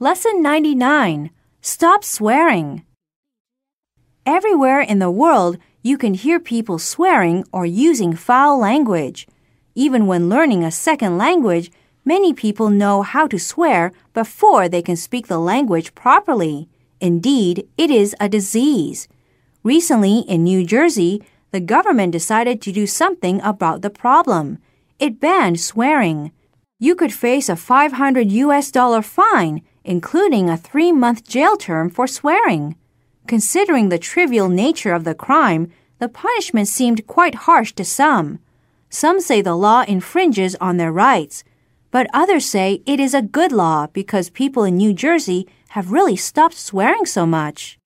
Lesson 99 Stop Swearing. Everywhere in the world, you can hear people swearing or using foul language. Even when learning a second language, many people know how to swear before they can speak the language properly. Indeed, it is a disease. Recently, in New Jersey, the government decided to do something about the problem. It banned swearing. You could face a 500 US dollar fine including a three month jail term for swearing. Considering the trivial nature of the crime, the punishment seemed quite harsh to some. Some say the law infringes on their rights, but others say it is a good law because people in New Jersey have really stopped swearing so much.